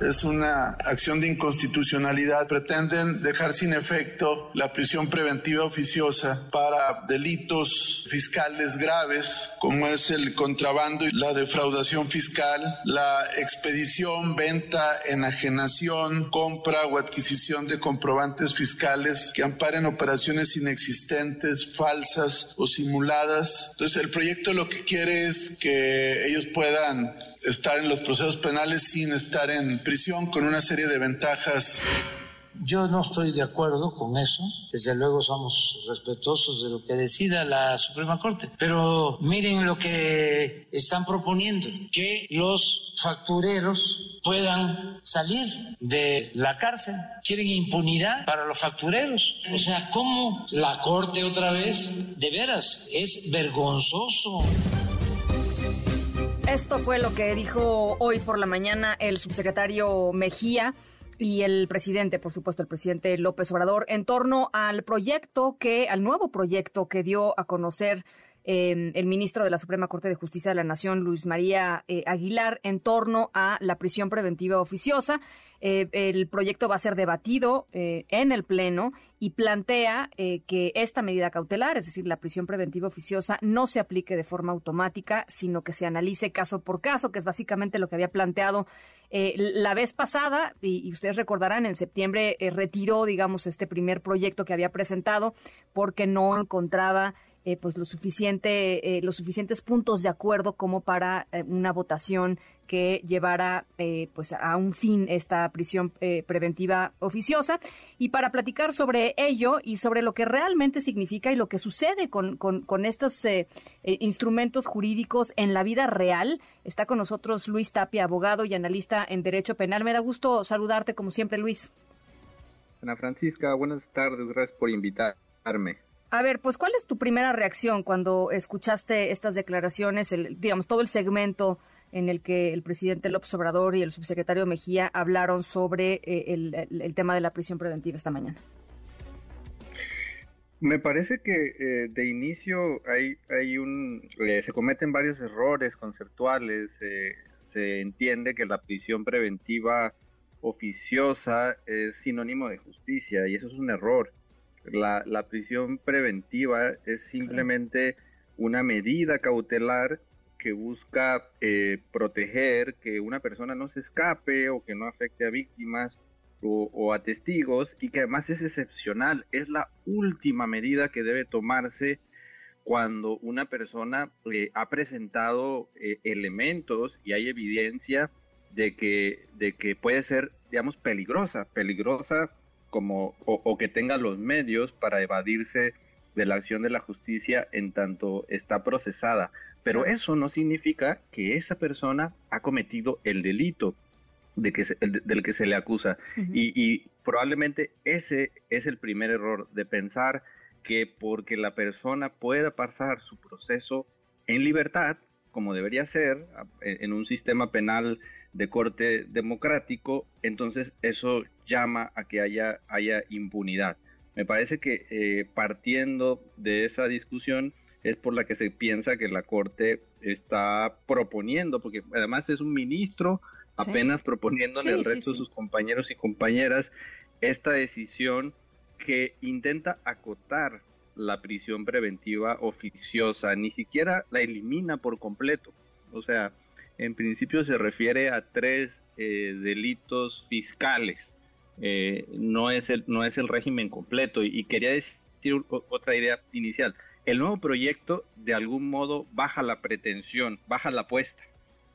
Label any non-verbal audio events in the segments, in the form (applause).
es una acción de inconstitucionalidad. Pretenden dejar sin efecto la prisión preventiva oficiosa para delitos fiscales graves, como es el contrabando y la defraudación fiscal, la expedición, venta, enajenación, compra o adquisición de comprobantes fiscales que amparen operaciones inexistentes, falsas o simuladas. Entonces, el proyecto lo que quiere es que ellos puedan estar en los procesos penales sin estar en prisión con una serie de ventajas. Yo no estoy de acuerdo con eso. Desde luego somos respetuosos de lo que decida la Suprema Corte. Pero miren lo que están proponiendo, que los factureros puedan salir de la cárcel. Quieren impunidad para los factureros. O sea, ¿cómo la Corte otra vez? De veras, es vergonzoso. Esto fue lo que dijo hoy por la mañana el subsecretario Mejía y el presidente, por supuesto, el presidente López Obrador, en torno al proyecto que, al nuevo proyecto que dio a conocer Em, el ministro de la Suprema Corte de Justicia de la Nación, Luis María eh, Aguilar, en torno a la prisión preventiva oficiosa. Eh, el proyecto va a ser debatido eh, en el Pleno y plantea que esta medida cautelar, es decir, la prisión preventiva oficiosa, no se aplique de forma automática, sino que se analice caso por caso, que es básicamente lo que había planteado la vez pasada, y, ustedes recordarán, en septiembre retiró, digamos, este primer proyecto que había presentado porque no encontraba eh, pues lo suficiente, eh, los suficientes puntos de acuerdo como para eh, una votación que llevara pues a un fin esta prisión preventiva oficiosa. Y para platicar sobre ello y sobre lo que realmente significa y lo que sucede con, con estos instrumentos jurídicos en la vida real, está con nosotros Luis Tapia, abogado y analista en Derecho Penal. Me da gusto saludarte como siempre, Luis. Ana Francisca, buenas tardes, gracias por invitarme. A ver, pues ¿cuál es tu primera reacción cuando escuchaste estas declaraciones, el, digamos, todo el segmento en el que el presidente López Obrador y el subsecretario Mejía hablaron sobre eh, el, tema de la prisión preventiva esta mañana? Me parece que eh, de inicio hay, un, eh, se cometen varios errores conceptuales. se entiende que la prisión preventiva oficiosa es sinónimo de justicia y eso es un error. La, prisión preventiva es simplemente una medida cautelar que busca eh, proteger que una persona no se escape o que no afecte a víctimas o, a testigos y que además es excepcional. Es la última medida que debe tomarse cuando una persona eh, ha presentado eh, elementos y hay evidencia de que, de que puede ser, digamos, peligrosa, peligrosa como o, que tenga los medios para evadirse de la acción de la justicia en tanto está procesada. Pero eso no significa que esa persona ha cometido el delito de que del que se le acusa. y, probablemente ese es el primer error de pensar que porque la persona pueda pasar su proceso en libertad, como debería ser en un sistema penal de corte democrático, entonces eso llama a que haya, haya impunidad. Me parece que eh, partiendo de esa discusión es por la que se piensa que la Corte está proponiendo, porque además es un ministro apenas proponiendo en el resto de sus compañeros y compañeras esta decisión que intenta acotar la prisión preventiva oficiosa, ni siquiera la elimina por completo. O sea, en principio se refiere a tres eh, delitos fiscales. Eh, no, es el, no es el régimen completo. Y, quería decir otra idea inicial. El nuevo proyecto de algún modo baja la pretensión, baja la apuesta,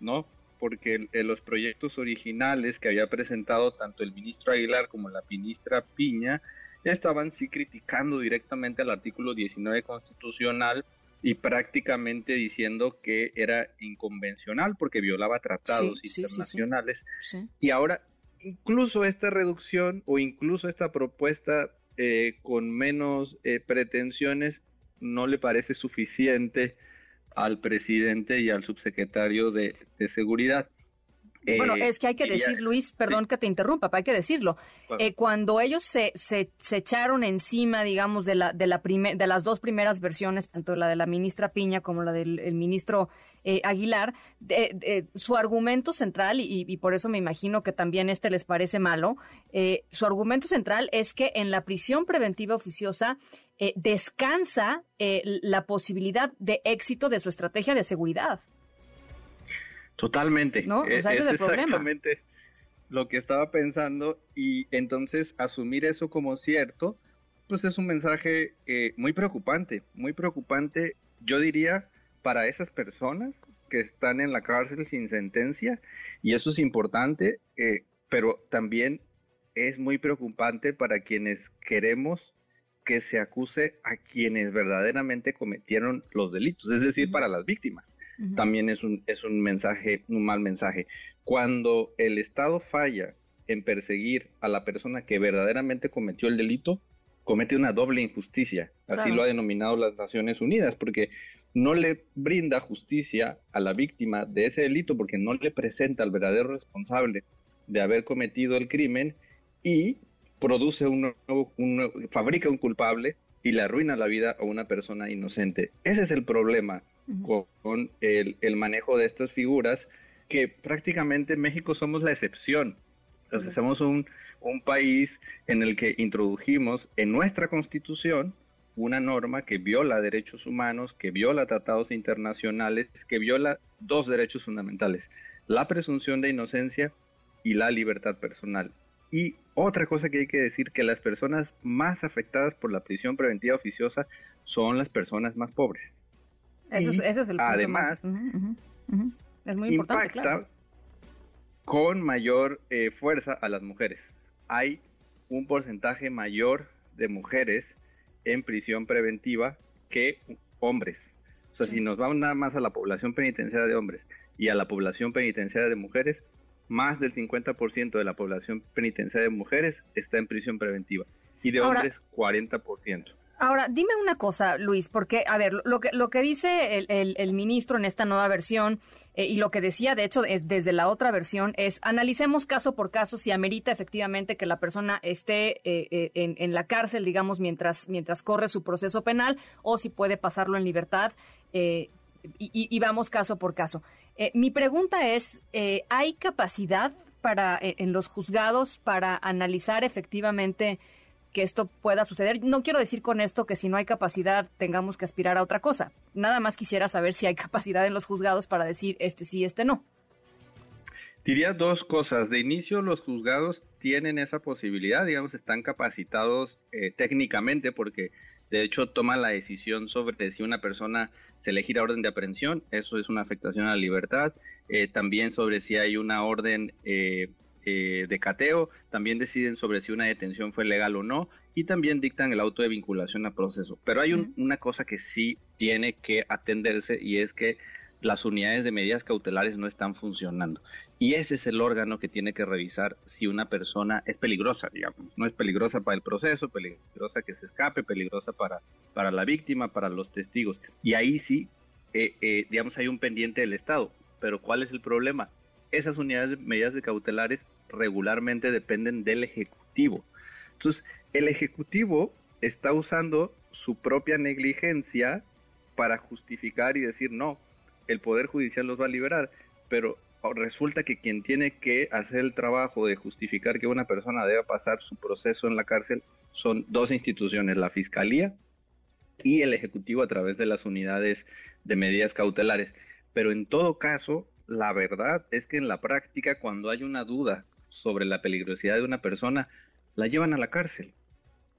¿no? Porque los proyectos originales que había presentado tanto el ministro Aguilar como la ministra Piña estaban sí criticando directamente al artículo 19 constitucional y prácticamente diciendo que era inconvencional porque violaba tratados internacionales. y ahora, incluso esta reducción o incluso esta propuesta eh, con menos eh, pretensiones no le parece suficiente al presidente y al subsecretario de, de seguridad. Bueno, es que hay que decir, Luis, perdón que te interrumpa, pero hay que decirlo. Eh, cuando ellos se, se, echaron encima, digamos, de, la, de, la de las dos primeras versiones, tanto la de la ministra Piña como la del ministro eh, Aguilar, su argumento central, y, por eso me imagino que también este les parece malo, eh, su argumento central es que en la prisión preventiva oficiosa descansa la posibilidad de éxito de su estrategia de seguridad. Totalmente. ¿No? E-, es, exactamente lo que estaba pensando y entonces asumir eso como cierto, pues es un mensaje eh, muy preocupante, muy preocupante, yo diría, para esas personas que están en la cárcel sin sentencia y eso es importante, eh, pero también es muy preocupante para quienes queremos que se acuse a quienes verdaderamente cometieron los delitos, es decir, para las víctimas también es un, es un mensaje, un mal mensaje. Cuando el Estado falla en perseguir a la persona que verdaderamente cometió el delito, comete una doble injusticia. Así lo ha denominado las Naciones Unidas, porque no le brinda justicia a la víctima de ese delito porque no le presenta al verdadero responsable de haber cometido el crimen y produce un, un, fabrica un culpable y le arruina la vida a una persona inocente. Ese es el problema con, el, manejo de estas figuras, que prácticamente en México somos la excepción. Entonces, somos un, un país en el que introdujimos en nuestra constitución una norma que viola derechos humanos, que viola tratados internacionales, que viola dos derechos fundamentales, la presunción de inocencia y la libertad personal. Y otra cosa que hay que decir, que las personas más afectadas por la prisión preventiva oficiosa son las personas más pobres. Eso es, ese es el punto Además, es muy importante, impacta con mayor eh, fuerza a las mujeres. Hay un porcentaje mayor de mujeres en prisión preventiva que hombres. O sea, si nos vamos nada más a la población penitenciaria de hombres y a la población penitenciaria de mujeres, más del 50% de la población penitenciaria de mujeres está en prisión preventiva y de hombres 40%. Ahora, dime una cosa, Luis, porque, a ver, lo que, lo que dice el, ministro en esta nueva versión eh, y lo que decía, de hecho, es, desde la otra versión, es analicemos caso por caso si amerita efectivamente que la persona esté eh, eh, en, la cárcel, digamos, mientras, mientras corre su proceso penal o si puede pasarlo en libertad. Y, vamos caso por caso. mi pregunta es, ¿hay capacidad para en los juzgados para analizar efectivamente que esto pueda suceder. No quiero decir con esto que si no hay capacidad tengamos que aspirar a otra cosa. Nada más quisiera saber si hay (laughs) capacidad en los juzgados para decir este sí, este no. Diría dos cosas. De inicio, los juzgados tienen esa posibilidad, digamos, están capacitados eh, técnicamente porque de hecho toman la decisión sobre si una persona se elegirá orden de aprehensión, eso es una afectación a la libertad, eh, también sobre si hay una orden eh, eh, de cateo, también deciden sobre si una detención fue legal o no y también dictan el auto de vinculación a proceso. Pero hay una cosa que sí tiene que atenderse y es que las unidades de medidas cautelares no están funcionando. Y ese es el órgano que tiene que revisar si una persona es peligrosa, digamos. No es peligrosa para el proceso, peligrosa que se escape, peligrosa para, para la víctima, para los testigos. Y ahí sí, eh, eh, digamos, hay un pendiente del Estado. Pero ¿cuál es el problema? esas unidades de medidas de cautelares regularmente dependen del Ejecutivo. Entonces, el Ejecutivo está usando su propia negligencia para justificar y decir, no, el Poder Judicial los va a liberar, pero resulta que quien tiene que hacer el trabajo de justificar que una persona debe pasar su proceso en la cárcel son dos instituciones, la Fiscalía y el Ejecutivo a través de las unidades de medidas cautelares. Pero en todo caso, la verdad es que en la práctica, cuando hay una duda sobre la peligrosidad de una persona, la llevan a la cárcel.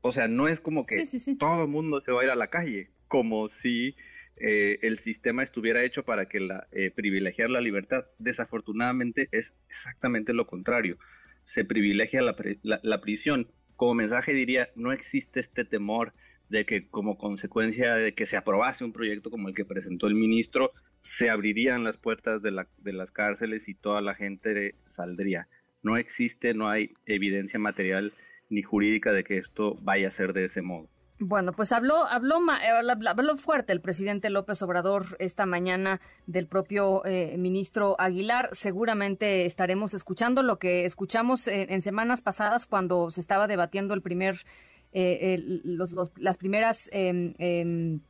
O sea, no es como que todo el mundo se va a ir a la calle, como si eh, el sistema estuviera hecho para que la, eh, privilegiar la libertad. Desafortunadamente es exactamente lo contrario. Se privilegia la, la prisión. Como mensaje diría, no existe este temor de que como consecuencia de que se aprobase un proyecto como el que presentó el ministro, se abrirían las puertas de, la, de las cárceles y toda la gente saldría. No existe, no hay evidencia material ni jurídica de que esto vaya a ser de ese modo. Bueno, pues habló, habló, eh, habló fuerte el presidente López Obrador esta mañana del propio eh, ministro Aguilar. Seguramente estaremos escuchando lo que escuchamos en, semanas pasadas cuando se estaba debatiendo el primer, eh, los, las primeras em, em,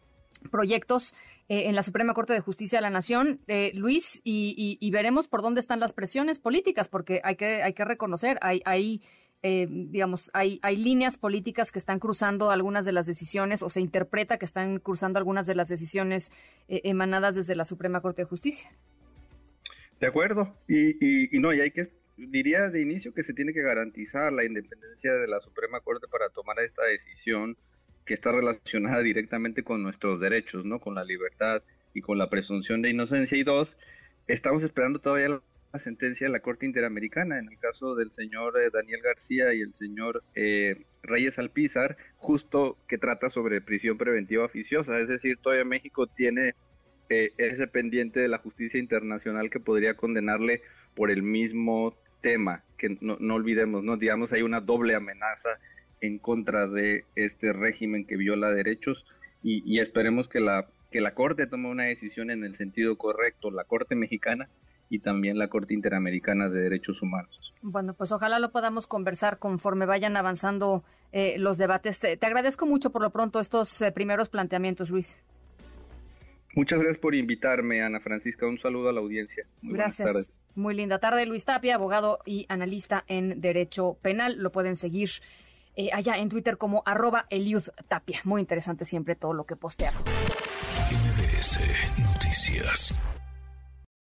proyectos en la Suprema Corte de Justicia de la Nación, Luis, y, veremos por dónde están las presiones políticas, porque hay que, hay que reconocer, hay, hay eh, digamos, hay, hay líneas políticas que están cruzando algunas de las decisiones o se interpreta que están cruzando algunas de las decisiones eh, emanadas desde la Suprema Corte de Justicia. De acuerdo. Y, y, no, y hay que, diría de inicio que se tiene que garantizar la independencia de la Suprema Corte para tomar esta decisión que está relacionada directamente con nuestros derechos, ¿no? Con la libertad y con la presunción de inocencia. Y dos, estamos esperando todavía sentencia de la Corte Interamericana en el caso del señor eh, Daniel García y el señor eh, Reyes Alpizar, justo que trata sobre prisión preventiva oficiosa. Es decir, todavía México tiene eh, ese pendiente de la justicia internacional que podría condenarle por el mismo tema, que no, olvidemos, no digamos hay una doble amenaza en contra de este régimen que viola derechos y, y esperemos que la que la Corte tome una decisión en el sentido correcto, la Corte mexicana, y también la Corte Interamericana de Derechos Humanos. Bueno, pues ojalá lo podamos conversar conforme vayan avanzando eh, los debates. Te, agradezco mucho por lo pronto estos eh, primeros planteamientos, Luis. Muchas gracias por invitarme, Ana Francisca. Un saludo a la audiencia. Muy gracias. Muy linda tarde, Luis Tapia, abogado y analista en Derecho Penal. Lo pueden seguir eh, allá en Twitter como arroba Eliud Tapia. Muy interesante siempre todo lo que postea. MBS Noticias.